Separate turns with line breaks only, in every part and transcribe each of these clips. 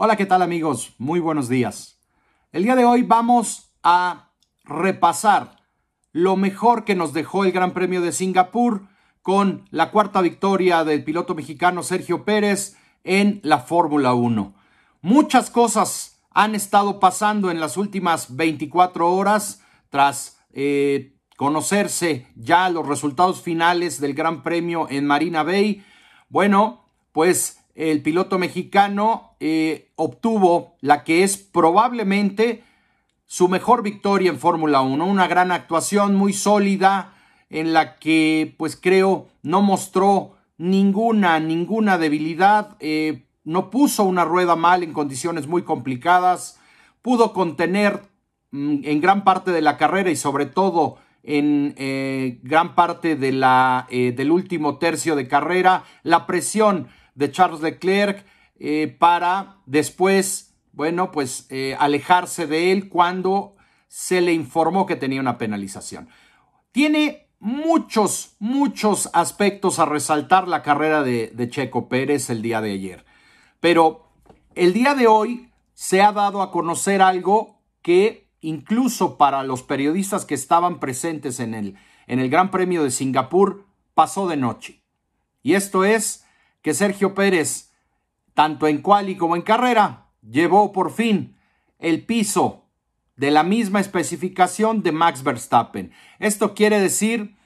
Hola, ¿qué tal amigos? Muy buenos días. El día de hoy vamos a repasar lo mejor que nos dejó el Gran Premio de Singapur con la cuarta victoria del piloto mexicano Sergio Pérez en la Fórmula 1. Muchas cosas han estado pasando en las últimas 24 horas tras eh, conocerse ya los resultados finales del Gran Premio en Marina Bay. Bueno, pues el piloto mexicano eh, obtuvo la que es probablemente su mejor victoria en Fórmula 1, una gran actuación muy sólida en la que pues creo no mostró ninguna, ninguna debilidad, eh, no puso una rueda mal en condiciones muy complicadas, pudo contener mm, en gran parte de la carrera y sobre todo en eh, gran parte de la, del último tercio de carrera la presión de Charles Leclerc eh, para después, bueno, pues eh, alejarse de él cuando se le informó que tenía una penalización. Tiene muchos, muchos aspectos a resaltar la carrera de, de Checo Pérez el día de ayer. Pero el día de hoy se ha dado a conocer algo que incluso para los periodistas que estaban presentes en el, en el Gran Premio de Singapur pasó de noche. Y esto es que Sergio Pérez, tanto en quali como en carrera, llevó por fin el piso de la misma especificación de Max Verstappen. Esto quiere decir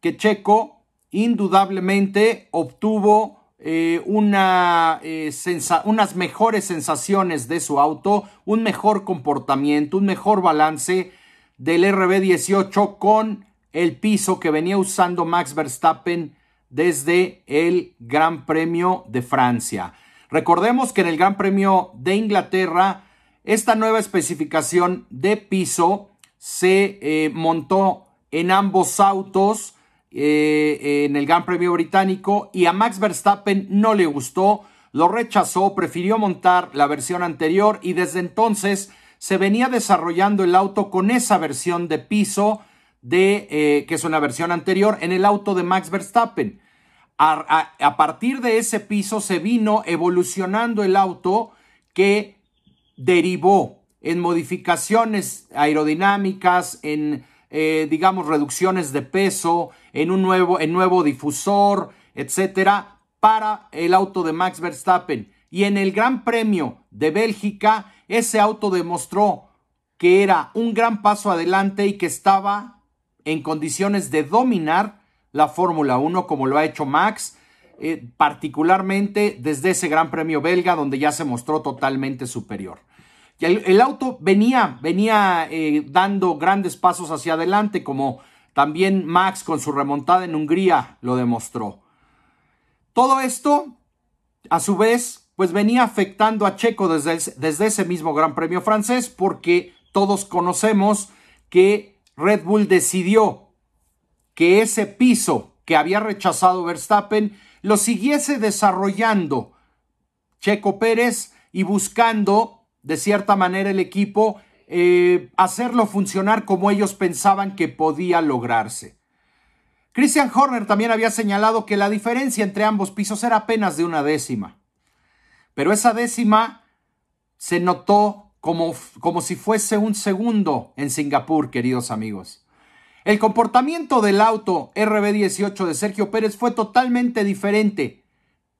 que Checo indudablemente obtuvo eh, eh, unas mejores sensaciones de su auto, un mejor comportamiento, un mejor balance del RB18 con el piso que venía usando Max Verstappen desde el Gran Premio de Francia. Recordemos que en el Gran Premio de Inglaterra, esta nueva especificación de piso se eh, montó en ambos autos eh, en el Gran Premio británico y a Max Verstappen no le gustó, lo rechazó, prefirió montar la versión anterior y desde entonces se venía desarrollando el auto con esa versión de piso de eh, que es una versión anterior en el auto de Max Verstappen. A, partir de ese piso se vino evolucionando el auto que derivó en modificaciones aerodinámicas, en, eh, digamos, reducciones de peso, en un nuevo, en nuevo difusor, etcétera, para el auto de Max Verstappen. Y en el Gran Premio de Bélgica, ese auto demostró que era un gran paso adelante y que estaba en condiciones de dominar la Fórmula 1 como lo ha hecho Max, eh, particularmente desde ese Gran Premio belga donde ya se mostró totalmente superior. Y el, auto venía, venía eh, dando grandes pasos hacia adelante como también Max con su remontada en Hungría lo demostró. Todo esto, a su vez, pues venía afectando a Checo desde, desde ese mismo Gran Premio francés porque todos conocemos que Red Bull decidió que ese piso que había rechazado Verstappen lo siguiese desarrollando Checo Pérez y buscando, de cierta manera, el equipo eh, hacerlo funcionar como ellos pensaban que podía lograrse. Christian Horner también había señalado que la diferencia entre ambos pisos era apenas de una décima. Pero esa décima se notó como, como si fuese un segundo en Singapur, queridos amigos. El comportamiento del auto RB18 de Sergio Pérez fue totalmente diferente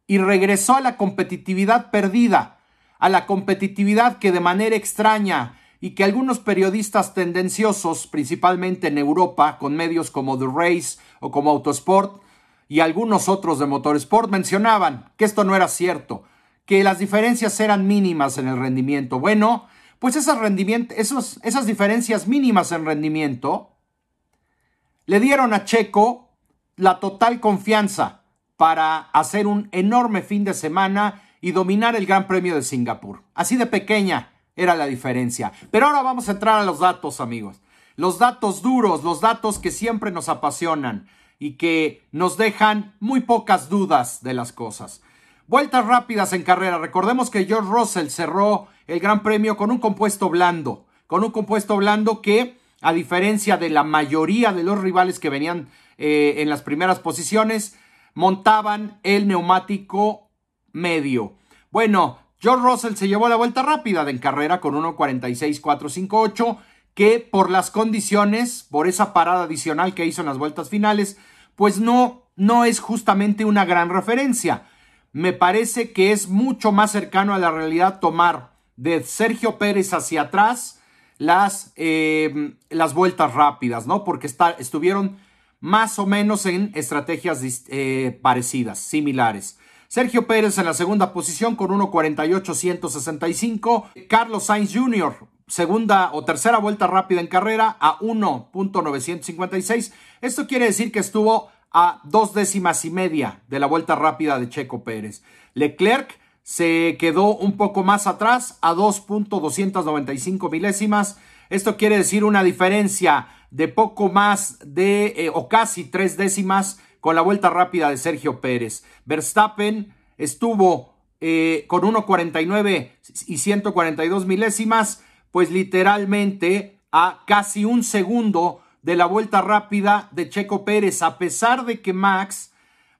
y regresó a la competitividad perdida, a la competitividad que de manera extraña y que algunos periodistas tendenciosos, principalmente en Europa, con medios como The Race o como Autosport y algunos otros de Motorsport, mencionaban que esto no era cierto, que las diferencias eran mínimas en el rendimiento. Bueno, pues esas, esas diferencias mínimas en rendimiento le dieron a Checo la total confianza para hacer un enorme fin de semana y dominar el Gran Premio de Singapur. Así de pequeña era la diferencia. Pero ahora vamos a entrar a los datos, amigos. Los datos duros, los datos que siempre nos apasionan y que nos dejan muy pocas dudas de las cosas. Vueltas rápidas en carrera. Recordemos que George Russell cerró el Gran Premio con un compuesto blando, con un compuesto blando que a diferencia de la mayoría de los rivales que venían eh, en las primeras posiciones, montaban el neumático medio. Bueno, George Russell se llevó la vuelta rápida de en carrera con 1.46.458, que por las condiciones, por esa parada adicional que hizo en las vueltas finales, pues no, no es justamente una gran referencia. Me parece que es mucho más cercano a la realidad tomar de Sergio Pérez hacia atrás las, eh, las vueltas rápidas, ¿no? Porque estuvieron más o menos en estrategias eh, parecidas, similares. Sergio Pérez en la segunda posición con 1.48.165. Carlos Sainz Jr., segunda o tercera vuelta rápida en carrera a 1.956. Esto quiere decir que estuvo a dos décimas y media de la vuelta rápida de Checo Pérez. Leclerc se quedó un poco más atrás a 2.295 milésimas. Esto quiere decir una diferencia de poco más de eh, o casi tres décimas con la vuelta rápida de Sergio Pérez. Verstappen estuvo eh, con 1.49 y 142 milésimas, pues literalmente a casi un segundo de la vuelta rápida de Checo Pérez, a pesar de que Max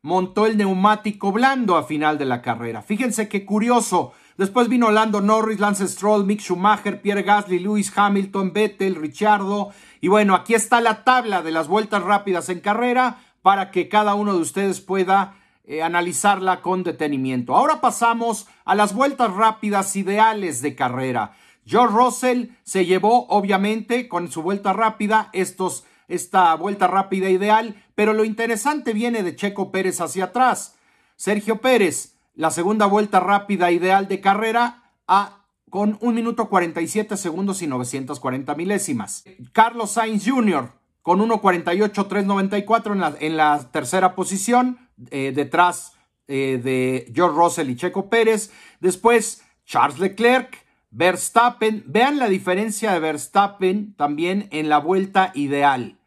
montó el neumático blando a final de la carrera. Fíjense qué curioso. Después vino Lando Norris, Lance Stroll, Mick Schumacher, Pierre Gasly, Lewis Hamilton, Vettel, Richardo. Y bueno, aquí está la tabla de las vueltas rápidas en carrera para que cada uno de ustedes pueda eh, analizarla con detenimiento. Ahora pasamos a las vueltas rápidas ideales de carrera. George Russell se llevó, obviamente, con su vuelta rápida, estos, esta vuelta rápida ideal, pero lo interesante viene de Checo Pérez hacia atrás. Sergio Pérez, la segunda vuelta rápida ideal de carrera, a, con 1 minuto 47 segundos y 940 milésimas. Carlos Sainz Jr., con 1.48.394 en la, en la tercera posición, eh, detrás eh, de George Russell y Checo Pérez. Después Charles Leclerc, Verstappen. Vean la diferencia de Verstappen también en la vuelta ideal.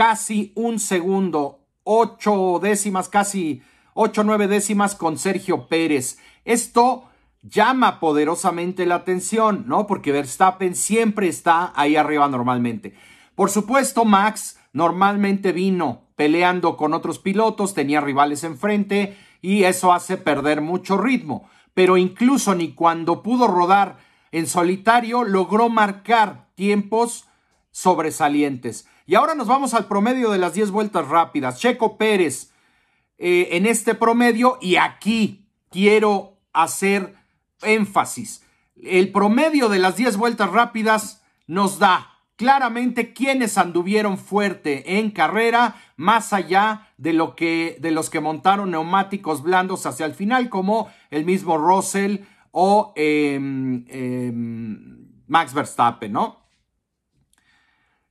Casi un segundo, ocho décimas, casi ocho, nueve décimas con Sergio Pérez. Esto llama poderosamente la atención, ¿no? Porque Verstappen siempre está ahí arriba normalmente. Por supuesto, Max normalmente vino peleando con otros pilotos, tenía rivales enfrente y eso hace perder mucho ritmo. Pero incluso ni cuando pudo rodar en solitario logró marcar tiempos sobresalientes. Y ahora nos vamos al promedio de las 10 vueltas rápidas. Checo Pérez eh, en este promedio y aquí quiero hacer énfasis. El promedio de las 10 vueltas rápidas nos da claramente quienes anduvieron fuerte en carrera, más allá de lo que de los que montaron neumáticos blandos hacia el final, como el mismo Russell o em, em, Max Verstappen, ¿no?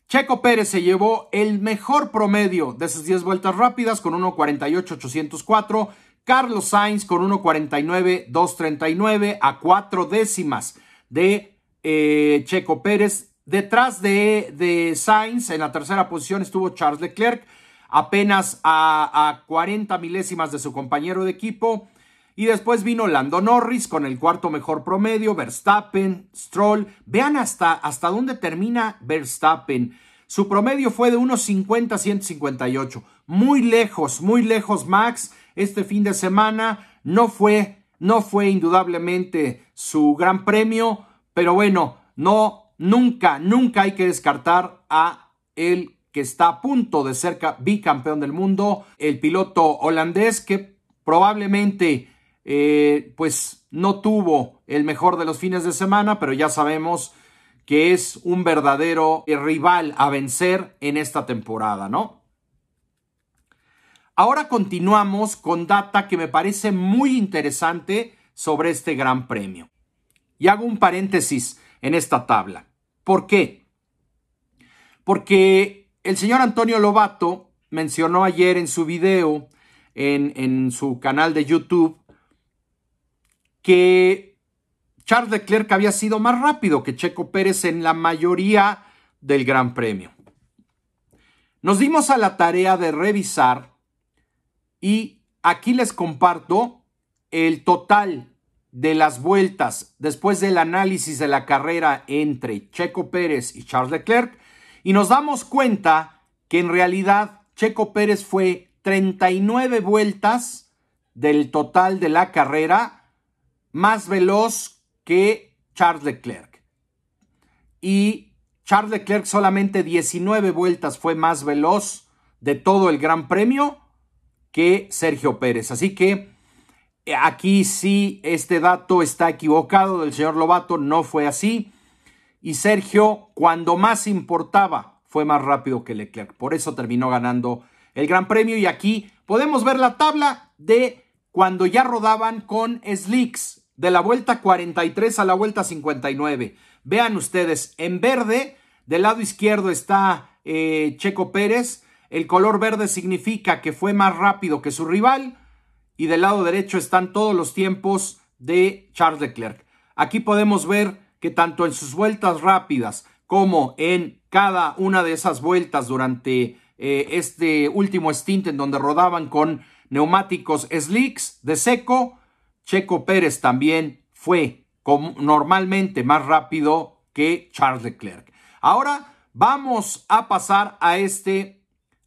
Checo Pérez se llevó el mejor promedio de esas 10 vueltas rápidas con 1.48.804. Carlos Sainz con 1.49.239 a cuatro décimas de eh, Checo Pérez Detrás de, de Sainz, en la tercera posición estuvo Charles Leclerc, apenas a, a 40 milésimas de su compañero de equipo. Y después vino Lando Norris con el cuarto mejor promedio, Verstappen, Stroll. Vean hasta, hasta dónde termina Verstappen. Su promedio fue de 1.50 a 158. Muy lejos, muy lejos Max. Este fin de semana no fue, no fue indudablemente su gran premio, pero bueno, no Nunca, nunca hay que descartar a el que está a punto de ser bicampeón del mundo, el piloto holandés que probablemente eh, pues no tuvo el mejor de los fines de semana, pero ya sabemos que es un verdadero rival a vencer en esta temporada, ¿no? Ahora continuamos con data que me parece muy interesante sobre este gran premio. Y hago un paréntesis en esta tabla. ¿Por qué? Porque el señor Antonio Lobato mencionó ayer en su video, en, en su canal de YouTube, que Charles Leclerc había sido más rápido que Checo Pérez en la mayoría del Gran Premio. Nos dimos a la tarea de revisar y aquí les comparto el total de las vueltas después del análisis de la carrera entre Checo Pérez y Charles Leclerc y nos damos cuenta que en realidad Checo Pérez fue 39 vueltas del total de la carrera más veloz que Charles Leclerc. Y Charles Leclerc solamente 19 vueltas fue más veloz de todo el Gran Premio que Sergio Pérez. Así que eh, aquí sí este dato está equivocado del señor Lobato, no fue así. Y Sergio, cuando más importaba, fue más rápido que Leclerc. Por eso terminó ganando el Gran Premio. Y aquí podemos ver la tabla de cuando ya rodaban con slicks de la vuelta 43 a la vuelta 59. Vean ustedes, en verde, del lado izquierdo está eh, Checo Pérez. El color verde significa que fue más rápido que su rival. Y del lado derecho están todos los tiempos de Charles Leclerc. Aquí podemos ver que tanto en sus vueltas rápidas como en cada una de esas vueltas durante eh, este último stint en donde rodaban con neumáticos slicks de seco, Checo Pérez también fue normalmente más rápido que Charles Leclerc. Ahora vamos a pasar a este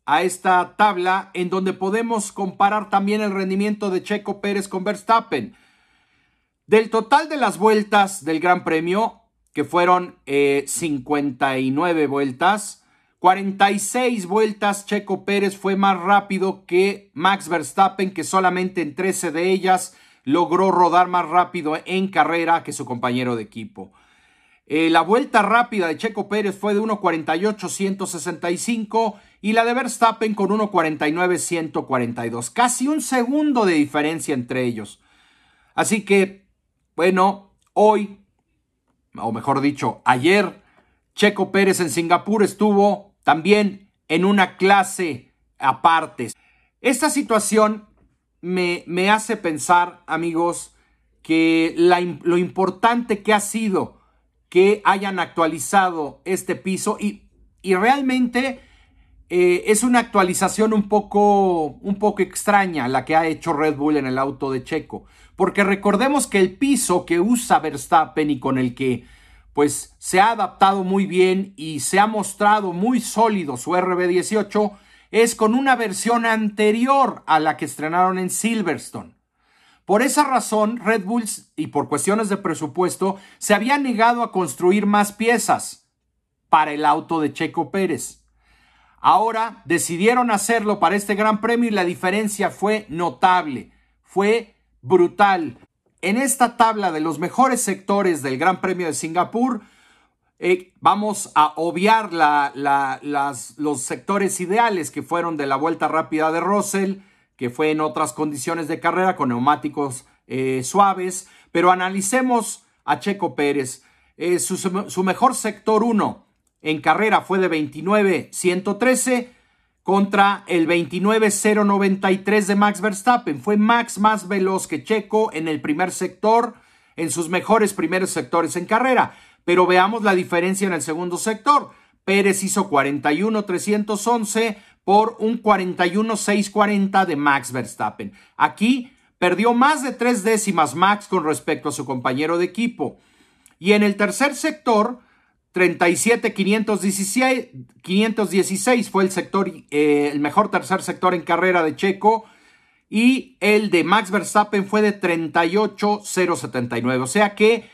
a esta tabla en donde podemos comparar también el rendimiento de Checo Pérez con Verstappen. Del total de las vueltas del Gran Premio, que fueron 59 eh, vueltas, 46 vueltas Checo Pérez fue más rápido que Max Verstappen, que solamente en 13 de ellas logró rodar más rápido en carrera que su compañero de equipo. Eh, la vuelta rápida de Checo Pérez fue de 1.48-165 y la de Verstappen con 1.49-142. Casi un segundo de diferencia entre ellos. Así que, bueno, hoy, o mejor dicho, ayer, Checo Pérez en Singapur estuvo también en una clase aparte. Esta situación me, me hace pensar, amigos, que lo importante que ha sido que hayan actualizado este piso y, y realmente eh, es una actualización un poco, un poco extraña la que ha hecho Red Bull en el auto de Checo. Porque recordemos que el piso que usa Verstappen y con el que pues se ha adaptado muy bien y se ha mostrado muy sólido su RB18 es con una versión anterior a la que estrenaron en Silverstone. Por esa razón, Red Bull y por cuestiones de presupuesto se había negado a construir más piezas para el auto de Checo Pérez. Ahora decidieron hacerlo para este Gran Premio y la diferencia fue notable, fue brutal. En esta tabla de los mejores sectores del Gran Premio de Singapur, eh, vamos a obviar los sectores ideales que fueron de la vuelta rápida de Russell, que fue en otras condiciones de carrera con neumáticos eh, suaves, pero analicemos a Checo Pérez. Eh, su, su mejor sector 1 en carrera fue de 29-113 contra el 29-093 de Max Verstappen. Fue Max más veloz que Checo en el primer sector, en sus mejores primeros sectores en carrera. Pero veamos la diferencia en el segundo sector. Pérez hizo 41-311 por un 41-640 de Max Verstappen. Aquí perdió más de tres décimas Max con respecto a su compañero de equipo. Y en el tercer sector, 37 516, fue el sector, eh, el mejor tercer sector en carrera de Checo. Y el de Max Verstappen fue de 38 079. O sea que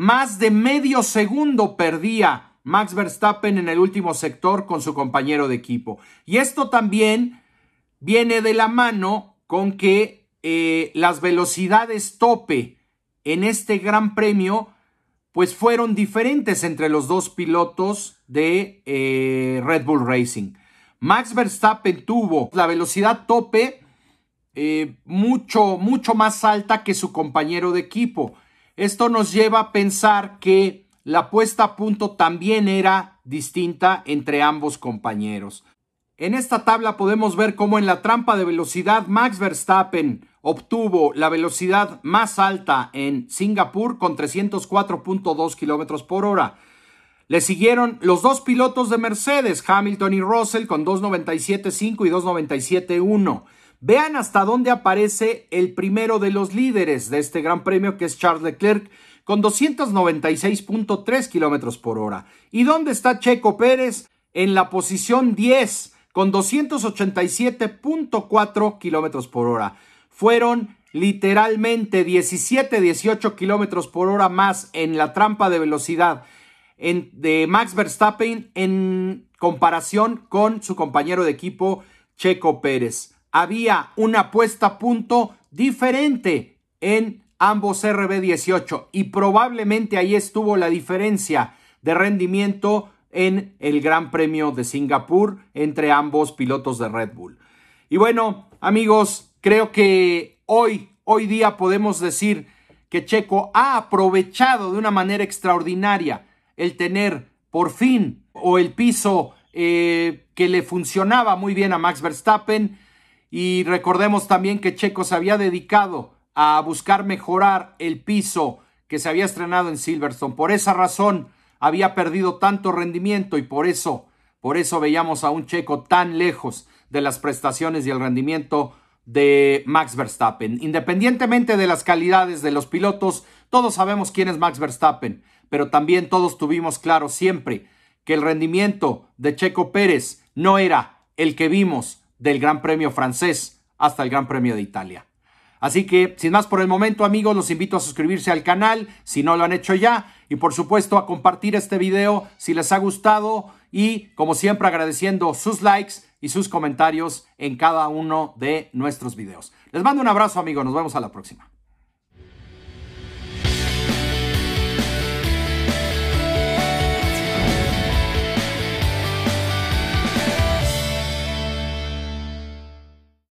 más de medio segundo perdía Max Verstappen en el último sector con su compañero de equipo. Y esto también viene de la mano con que eh, las velocidades tope en este gran premio pues fueron diferentes entre los dos pilotos de eh, Red Bull Racing. Max Verstappen tuvo la velocidad tope eh, mucho, mucho más alta que su compañero de equipo. Esto nos lleva a pensar que la puesta a punto también era distinta entre ambos compañeros. En esta tabla podemos ver cómo en la trampa de velocidad Max Verstappen obtuvo la velocidad más alta en Singapur con 304.2 kilómetros por hora. Le siguieron los dos pilotos de Mercedes, Hamilton y Russell, con 297.5 y 297.1. Vean hasta dónde aparece el primero de los líderes de este gran premio, que es Charles Leclerc, con 296.3 kilómetros por hora. ¿Y dónde está Checo Pérez? En la posición 10, con 287.4 kilómetros por hora fueron literalmente 17, 18 kilómetros por hora más en la trampa de velocidad de Max Verstappen en comparación con su compañero de equipo Checo Pérez. Había una puesta a punto diferente en ambos RB18 y probablemente ahí estuvo la diferencia de rendimiento en el Gran Premio de Singapur entre ambos pilotos de Red Bull. Y bueno, amigos, creo que hoy, hoy día podemos decir que Checo ha aprovechado de una manera extraordinaria el tener por fin o el piso eh, que le funcionaba muy bien a Max Verstappen. Y recordemos también que Checo se había dedicado a buscar mejorar el piso que se había estrenado en Silverstone. Por esa razón había perdido tanto rendimiento y por eso, por eso veíamos a un Checo tan lejos de las prestaciones y el rendimiento de Max Verstappen. Independientemente de las calidades de los pilotos, todos sabemos quién es Max Verstappen, pero también todos tuvimos claro siempre que el rendimiento de Checo Pérez no era el que vimos del Gran Premio francés hasta el Gran Premio de Italia. Así que, sin más por el momento, amigos, los invito a suscribirse al canal si no lo han hecho ya y por supuesto a compartir este video si les ha gustado y como siempre agradeciendo sus likes y sus comentarios en cada uno de nuestros videos. Les mando un abrazo, amigos, nos vemos a la próxima.